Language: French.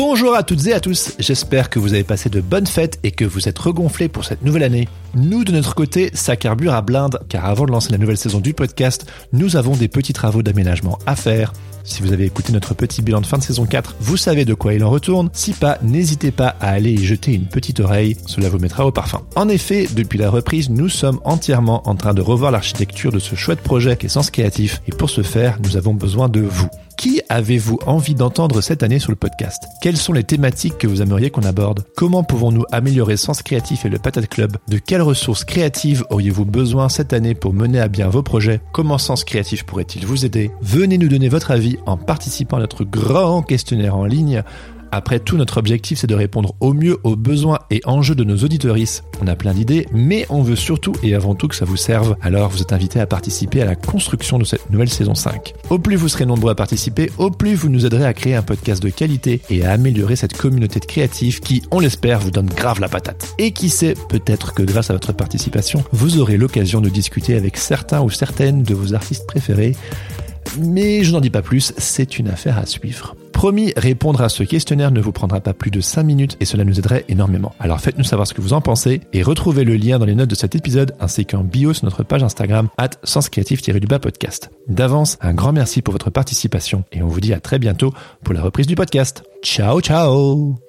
Bonjour à toutes et à tous, j'espère que vous avez passé de bonnes fêtes et que vous êtes regonflés pour cette nouvelle année. Nous, de notre côté, ça carbure à blinde, car avant de lancer la nouvelle saison du podcast, nous avons des petits travaux d'aménagement à faire. Si vous avez écouté notre petit bilan de fin de saison 4, vous savez de quoi il en retourne. Si pas, n'hésitez pas à aller y jeter une petite oreille, cela vous mettra au parfum. En effet, depuis la reprise, nous sommes entièrement en train de revoir l'architecture de ce chouette projet qui est Sens Créatif, et pour ce faire, nous avons besoin de vous. Qui avez-vous envie d'entendre cette année sur le podcast? Quelles sont les thématiques que vous aimeriez qu'on aborde? Comment pouvons-nous améliorer Sens Créatif et le Patate Club? De quelles ressources créatives auriez-vous besoin cette année pour mener à bien vos projets? Comment Sens Créatif pourrait-il vous aider? Venez nous donner votre avis en participant à notre grand questionnaire en ligne après tout, notre objectif, c'est de répondre au mieux aux besoins et enjeux de nos auditorices. On a plein d'idées, mais on veut surtout et avant tout que ça vous serve. Alors, vous êtes invités à participer à la construction de cette nouvelle saison 5. Au plus vous serez nombreux à participer, au plus vous nous aiderez à créer un podcast de qualité et à améliorer cette communauté de créatifs qui, on l'espère, vous donne grave la patate. Et qui sait, peut-être que grâce à votre participation, vous aurez l'occasion de discuter avec certains ou certaines de vos artistes préférés. Mais je n'en dis pas plus, c'est une affaire à suivre. Promis, répondre à ce questionnaire ne vous prendra pas plus de 5 minutes et cela nous aiderait énormément. Alors faites-nous savoir ce que vous en pensez et retrouvez le lien dans les notes de cet épisode ainsi qu'en bio sur notre page Instagram at senscreatif-du-bas podcast. D'avance, un grand merci pour votre participation et on vous dit à très bientôt pour la reprise du podcast. Ciao ciao